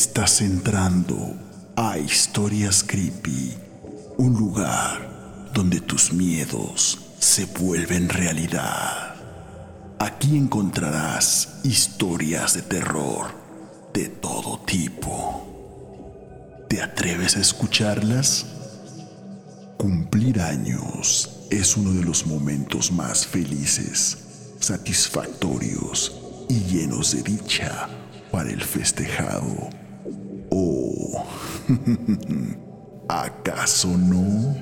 Estás entrando a Historias Creepy, un lugar donde tus miedos se vuelven realidad. Aquí encontrarás historias de terror de todo tipo. ¿Te atreves a escucharlas? Cumplir años es uno de los momentos más felices, satisfactorios y llenos de dicha para el festejado. ¿O acaso no?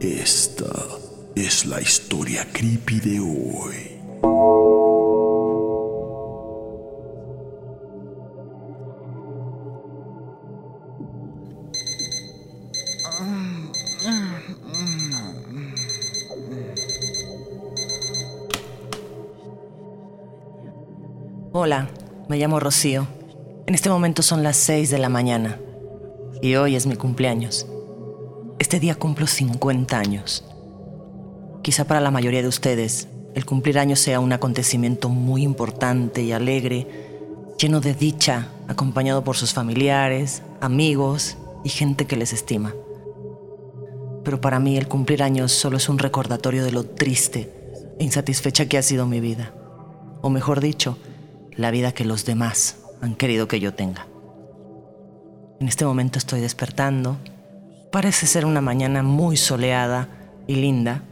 Esta es la historia creepy de hoy. Hola, me llamo Rocío. En este momento son las 6 de la mañana y hoy es mi cumpleaños. Este día cumplo 50 años. Quizá para la mayoría de ustedes el cumplir años sea un acontecimiento muy importante y alegre, lleno de dicha, acompañado por sus familiares, amigos y gente que les estima. Pero para mí el cumplir años solo es un recordatorio de lo triste e insatisfecha que ha sido mi vida. O mejor dicho, la vida que los demás han querido que yo tenga. En este momento estoy despertando. Parece ser una mañana muy soleada y linda.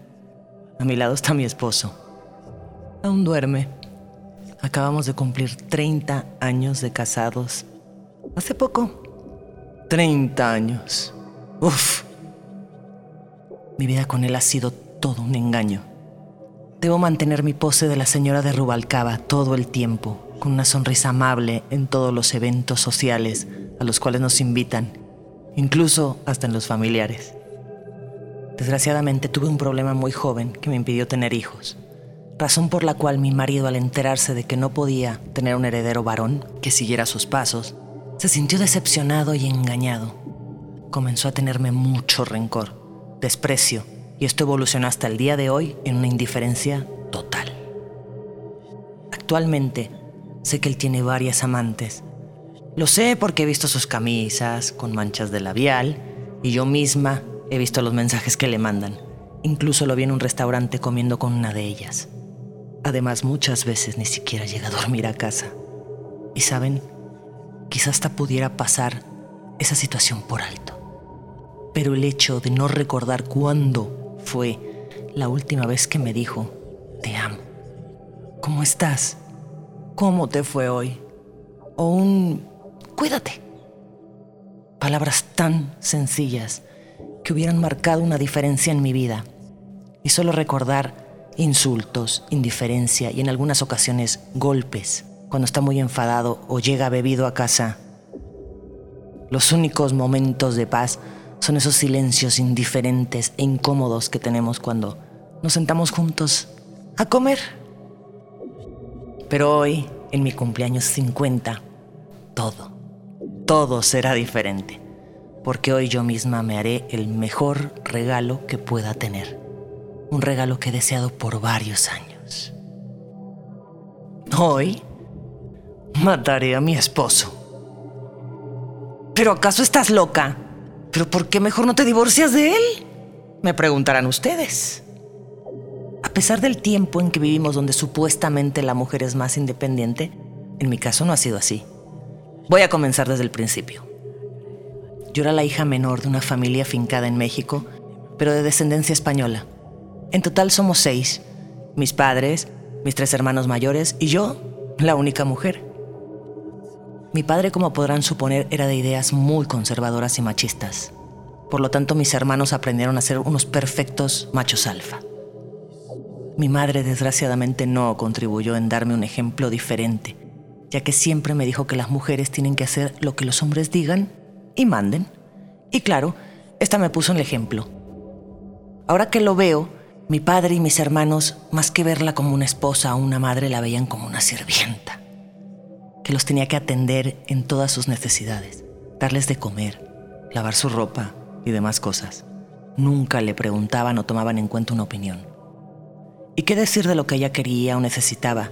A mi lado está mi esposo. Aún duerme. Acabamos de cumplir 30 años de casados. Hace poco. 30 años. Uf. Mi vida con él ha sido todo un engaño. Debo mantener mi pose de la señora de Rubalcaba todo el tiempo con una sonrisa amable en todos los eventos sociales a los cuales nos invitan, incluso hasta en los familiares. Desgraciadamente tuve un problema muy joven que me impidió tener hijos, razón por la cual mi marido al enterarse de que no podía tener un heredero varón que siguiera sus pasos, se sintió decepcionado y engañado. Comenzó a tenerme mucho rencor, desprecio, y esto evolucionó hasta el día de hoy en una indiferencia total. Actualmente Sé que él tiene varias amantes. Lo sé porque he visto sus camisas con manchas de labial y yo misma he visto los mensajes que le mandan. Incluso lo vi en un restaurante comiendo con una de ellas. Además, muchas veces ni siquiera llega a dormir a casa. Y saben, quizás hasta pudiera pasar esa situación por alto. Pero el hecho de no recordar cuándo fue la última vez que me dijo, te amo. ¿Cómo estás? ¿Cómo te fue hoy? O un cuídate. Palabras tan sencillas que hubieran marcado una diferencia en mi vida. Y solo recordar insultos, indiferencia y en algunas ocasiones golpes cuando está muy enfadado o llega bebido a casa. Los únicos momentos de paz son esos silencios indiferentes e incómodos que tenemos cuando nos sentamos juntos a comer. Pero hoy, en mi cumpleaños 50, todo, todo será diferente. Porque hoy yo misma me haré el mejor regalo que pueda tener. Un regalo que he deseado por varios años. Hoy mataré a mi esposo. ¿Pero acaso estás loca? ¿Pero por qué mejor no te divorcias de él? Me preguntarán ustedes. Pesar del tiempo en que vivimos donde supuestamente la mujer es más independiente, en mi caso no ha sido así. Voy a comenzar desde el principio. Yo era la hija menor de una familia fincada en México, pero de descendencia española. En total somos seis. Mis padres, mis tres hermanos mayores y yo, la única mujer. Mi padre, como podrán suponer, era de ideas muy conservadoras y machistas. Por lo tanto, mis hermanos aprendieron a ser unos perfectos machos alfa. Mi madre desgraciadamente no contribuyó en darme un ejemplo diferente, ya que siempre me dijo que las mujeres tienen que hacer lo que los hombres digan y manden. Y claro, esta me puso el ejemplo. Ahora que lo veo, mi padre y mis hermanos, más que verla como una esposa o una madre, la veían como una sirvienta, que los tenía que atender en todas sus necesidades, darles de comer, lavar su ropa y demás cosas. Nunca le preguntaban o tomaban en cuenta una opinión. ¿Y qué decir de lo que ella quería o necesitaba?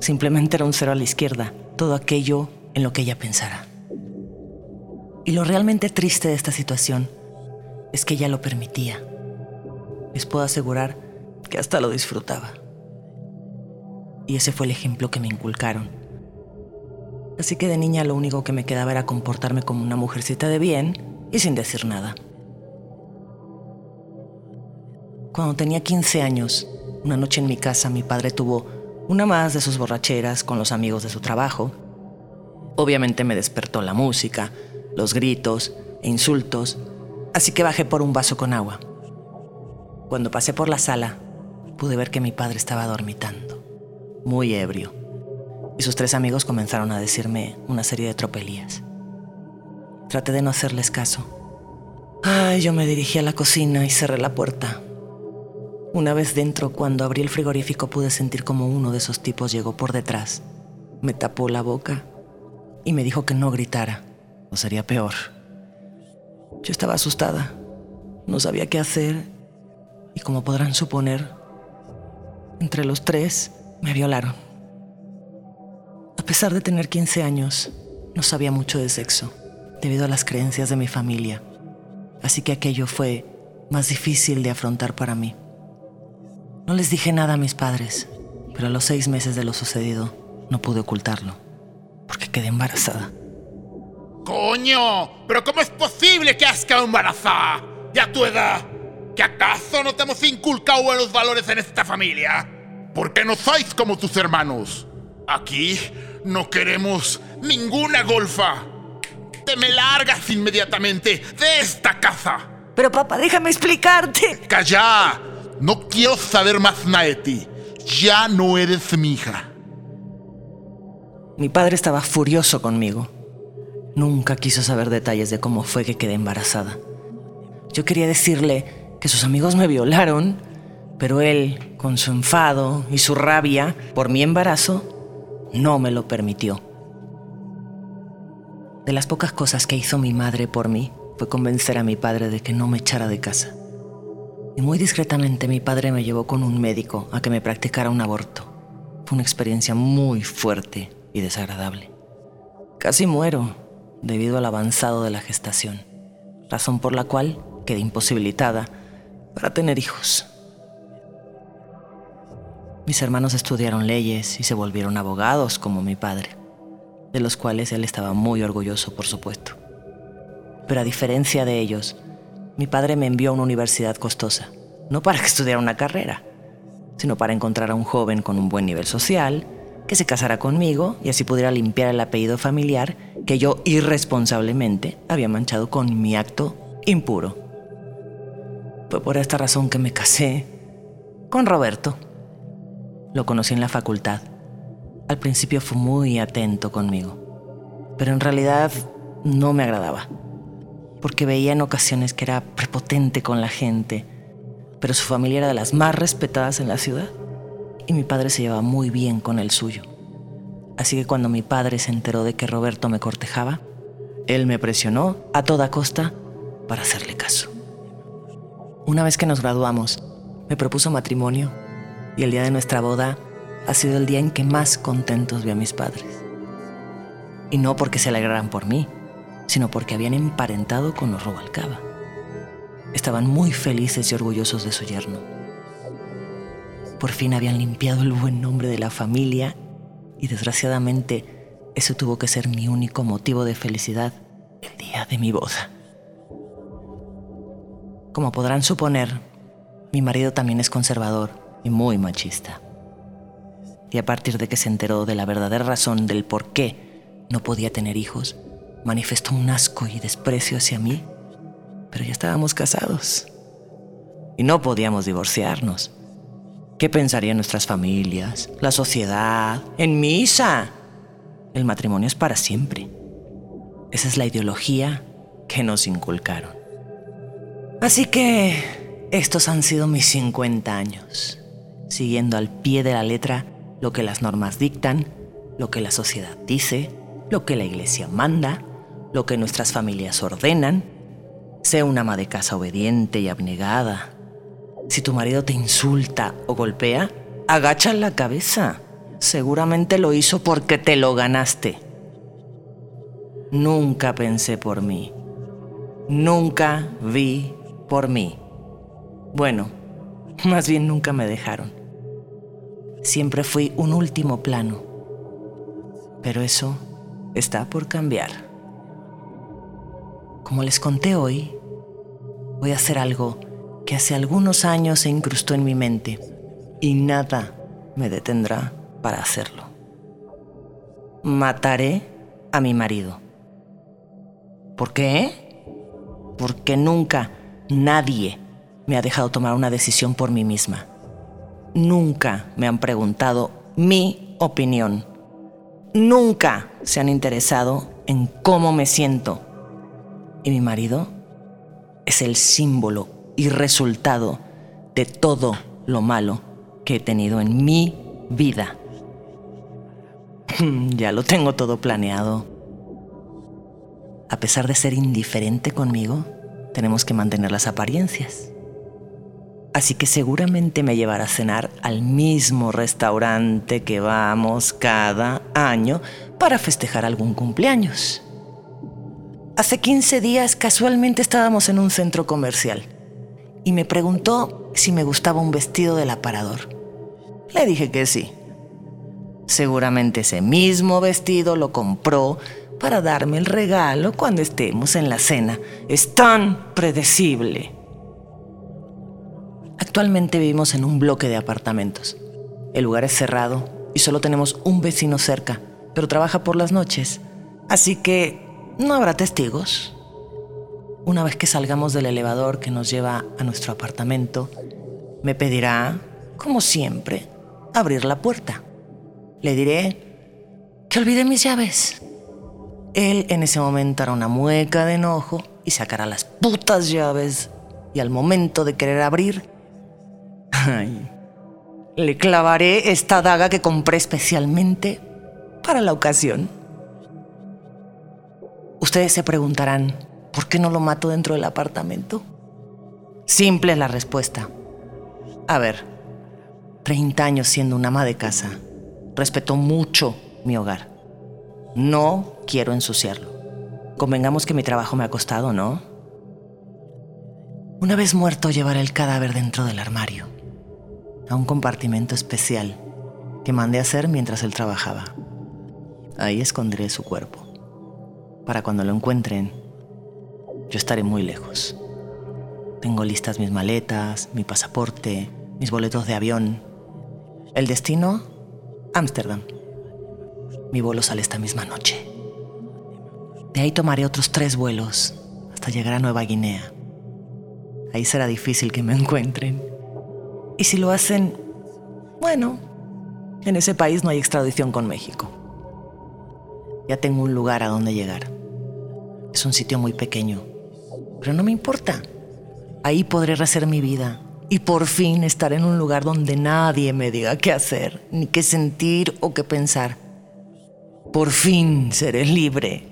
Simplemente era un cero a la izquierda. Todo aquello en lo que ella pensara. Y lo realmente triste de esta situación es que ella lo permitía. Les puedo asegurar que hasta lo disfrutaba. Y ese fue el ejemplo que me inculcaron. Así que de niña lo único que me quedaba era comportarme como una mujercita de bien y sin decir nada. Cuando tenía 15 años, una noche en mi casa mi padre tuvo una más de sus borracheras con los amigos de su trabajo. Obviamente me despertó la música, los gritos e insultos, así que bajé por un vaso con agua. Cuando pasé por la sala, pude ver que mi padre estaba dormitando, muy ebrio, y sus tres amigos comenzaron a decirme una serie de tropelías. Traté de no hacerles caso. Ay, yo me dirigí a la cocina y cerré la puerta. Una vez dentro, cuando abrí el frigorífico, pude sentir como uno de esos tipos llegó por detrás, me tapó la boca y me dijo que no gritara, o sería peor. Yo estaba asustada, no sabía qué hacer y como podrán suponer, entre los tres me violaron. A pesar de tener 15 años, no sabía mucho de sexo, debido a las creencias de mi familia, así que aquello fue más difícil de afrontar para mí. No les dije nada a mis padres, pero a los seis meses de lo sucedido no pude ocultarlo, porque quedé embarazada. ¡Coño! ¿Pero cómo es posible que has quedado embarazada? ¿Y a tu edad? ¿Que acaso no te hemos inculcado buenos valores en esta familia? ¿Por qué no sois como tus hermanos? Aquí no queremos ninguna golfa. Te me largas inmediatamente de esta casa. Pero papá, déjame explicarte. ¡Calla! No quiero saber más nada de ti. Ya no eres mi hija. Mi padre estaba furioso conmigo. Nunca quiso saber detalles de cómo fue que quedé embarazada. Yo quería decirle que sus amigos me violaron, pero él, con su enfado y su rabia por mi embarazo, no me lo permitió. De las pocas cosas que hizo mi madre por mí fue convencer a mi padre de que no me echara de casa. Y muy discretamente mi padre me llevó con un médico a que me practicara un aborto. Fue una experiencia muy fuerte y desagradable. Casi muero debido al avanzado de la gestación, razón por la cual quedé imposibilitada para tener hijos. Mis hermanos estudiaron leyes y se volvieron abogados como mi padre, de los cuales él estaba muy orgulloso, por supuesto. Pero a diferencia de ellos, mi padre me envió a una universidad costosa, no para que estudiara una carrera, sino para encontrar a un joven con un buen nivel social, que se casara conmigo y así pudiera limpiar el apellido familiar que yo irresponsablemente había manchado con mi acto impuro. Fue por esta razón que me casé con Roberto. Lo conocí en la facultad. Al principio fue muy atento conmigo, pero en realidad no me agradaba porque veía en ocasiones que era prepotente con la gente, pero su familia era de las más respetadas en la ciudad y mi padre se llevaba muy bien con el suyo. Así que cuando mi padre se enteró de que Roberto me cortejaba, él me presionó a toda costa para hacerle caso. Una vez que nos graduamos, me propuso matrimonio y el día de nuestra boda ha sido el día en que más contentos vi a mis padres. Y no porque se alegraran por mí, sino porque habían emparentado con los Robalcaba. Estaban muy felices y orgullosos de su yerno. Por fin habían limpiado el buen nombre de la familia y desgraciadamente eso tuvo que ser mi único motivo de felicidad el día de mi boda. Como podrán suponer, mi marido también es conservador y muy machista. Y a partir de que se enteró de la verdadera razón del por qué no podía tener hijos, manifestó un asco y desprecio hacia mí, pero ya estábamos casados y no podíamos divorciarnos. ¿Qué pensarían nuestras familias, la sociedad, en misa? El matrimonio es para siempre. Esa es la ideología que nos inculcaron. Así que estos han sido mis 50 años, siguiendo al pie de la letra lo que las normas dictan, lo que la sociedad dice, lo que la iglesia manda lo que nuestras familias ordenan. Sé una ama de casa obediente y abnegada. Si tu marido te insulta o golpea, agacha la cabeza. Seguramente lo hizo porque te lo ganaste. nunca pensé por mí. Nunca vi por mí. Bueno, más bien nunca me dejaron. Siempre fui un último plano. Pero eso está por cambiar. Como les conté hoy, voy a hacer algo que hace algunos años se incrustó en mi mente y nada me detendrá para hacerlo. Mataré a mi marido. ¿Por qué? Porque nunca nadie me ha dejado tomar una decisión por mí misma. Nunca me han preguntado mi opinión. Nunca se han interesado en cómo me siento. Y mi marido es el símbolo y resultado de todo lo malo que he tenido en mi vida. ya lo tengo todo planeado. A pesar de ser indiferente conmigo, tenemos que mantener las apariencias. Así que seguramente me llevará a cenar al mismo restaurante que vamos cada año para festejar algún cumpleaños. Hace 15 días casualmente estábamos en un centro comercial y me preguntó si me gustaba un vestido del aparador. Le dije que sí. Seguramente ese mismo vestido lo compró para darme el regalo cuando estemos en la cena. Es tan predecible. Actualmente vivimos en un bloque de apartamentos. El lugar es cerrado y solo tenemos un vecino cerca, pero trabaja por las noches. Así que no habrá testigos. Una vez que salgamos del elevador que nos lleva a nuestro apartamento, me pedirá, como siempre, abrir la puerta. Le diré que olvidé mis llaves. Él en ese momento hará una mueca de enojo y sacará las putas llaves. Y al momento de querer abrir, le clavaré esta daga que compré especialmente para la ocasión. Ustedes se preguntarán, ¿por qué no lo mato dentro del apartamento? Simple la respuesta. A ver, 30 años siendo una ama de casa, respeto mucho mi hogar. No quiero ensuciarlo. Convengamos que mi trabajo me ha costado, ¿no? Una vez muerto, llevaré el cadáver dentro del armario a un compartimento especial que mandé hacer mientras él trabajaba. Ahí esconderé su cuerpo. Para cuando lo encuentren, yo estaré muy lejos. Tengo listas mis maletas, mi pasaporte, mis boletos de avión. El destino, Ámsterdam. Mi vuelo sale esta misma noche. De ahí tomaré otros tres vuelos hasta llegar a Nueva Guinea. Ahí será difícil que me encuentren. Y si lo hacen, bueno, en ese país no hay extradición con México. Ya tengo un lugar a donde llegar. Es un sitio muy pequeño, pero no me importa. Ahí podré rehacer mi vida y por fin estar en un lugar donde nadie me diga qué hacer, ni qué sentir o qué pensar. Por fin seré libre.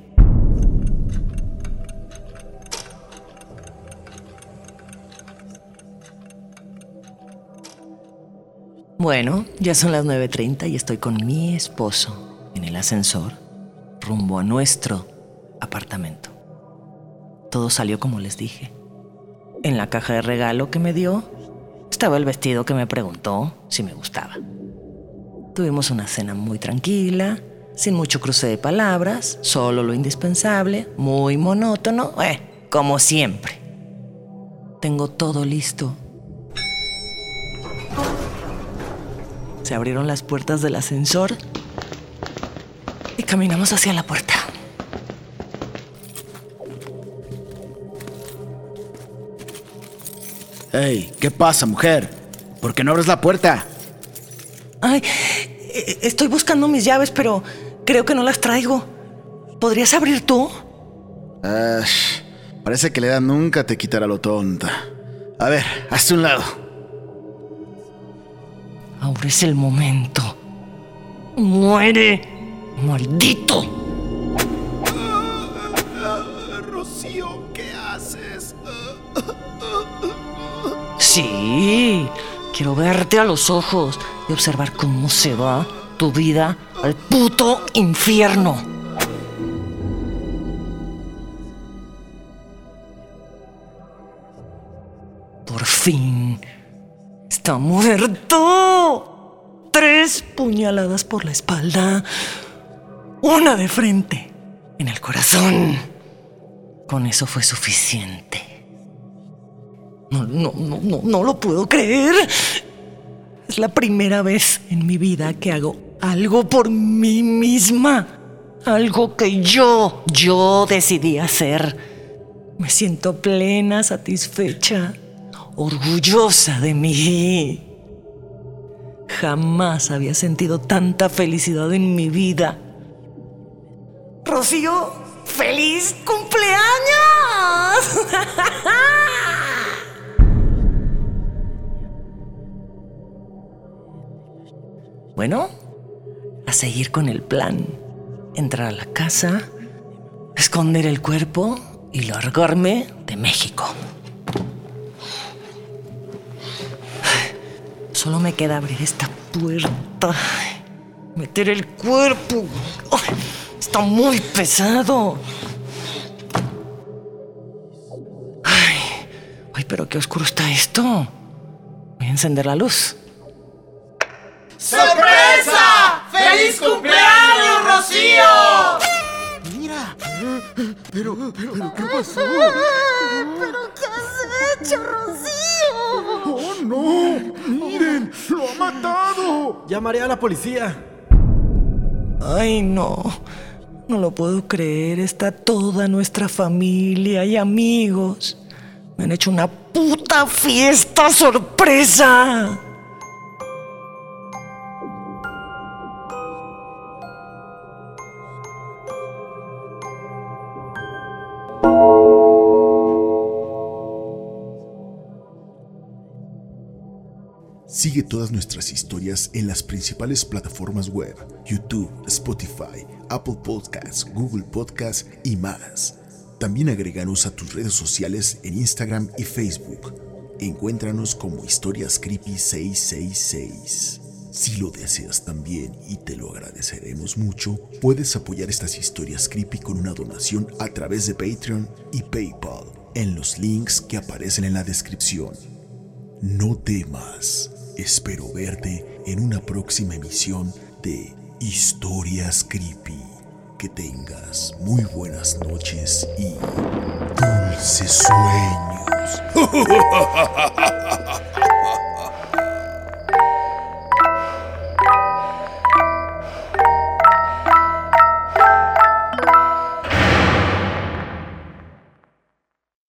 Bueno, ya son las 9.30 y estoy con mi esposo en el ascensor rumbo a nuestro apartamento. Todo salió como les dije. En la caja de regalo que me dio estaba el vestido que me preguntó si me gustaba. Tuvimos una cena muy tranquila, sin mucho cruce de palabras, solo lo indispensable, muy monótono, eh, como siempre. Tengo todo listo Se abrieron las puertas del ascensor y caminamos hacia la puerta. Hey, ¿qué pasa, mujer? ¿Por qué no abres la puerta? Ay, e-, estoy buscando mis llaves, pero creo que no las traigo. ¿Podrías abrir tú? parece que le da nunca te quitará lo tonta. A ver, hazte un lado. Ahora es el momento. ¡Muere! ¡Maldito! Sí, quiero verte a los ojos y observar cómo se va tu vida al puto infierno. Por fin. Está muerto. Tres puñaladas por la espalda. Una de frente. En el corazón. Con eso fue suficiente. No, no, no, no, no lo puedo creer. Es la primera vez en mi vida que hago algo por mí misma. Algo que yo, yo decidí hacer. Me siento plena, satisfecha, orgullosa de mí. Jamás había sentido tanta felicidad en mi vida. Rocío, feliz cumpleaños. bueno, a seguir con el plan. Entrar a la casa, esconder el cuerpo y largarme de México. Solo me queda abrir esta puerta, meter el cuerpo. Está muy pesado. Ay, ay, pero qué oscuro está esto. Voy a encender la luz. ¡Sorpresa! ¡Feliz Rocío! Mira. Pero, pero, ¿qué pasó? ¿Pero qué has hecho, Rocío? ¡Oh, no! ¡Miren! ¡Lo ha matado! Llamaré a la policía. Ay, no. No lo puedo creer. Está toda nuestra familia y amigos. Me han hecho una puta fiesta sorpresa. Sigue todas nuestras historias en las principales plataformas web, YouTube, Spotify, Apple Podcasts, Google Podcasts y más. También agréganos a tus redes sociales en Instagram y Facebook. Encuéntranos como Historias Creepy 666. Si lo deseas también y te lo agradeceremos mucho, puedes apoyar estas historias creepy con una donación a través de Patreon y PayPal en los links que aparecen en la descripción. No temas, espero verte en una próxima emisión de Historias Creepy. Que tengas muy buenas noches y dulces sueños.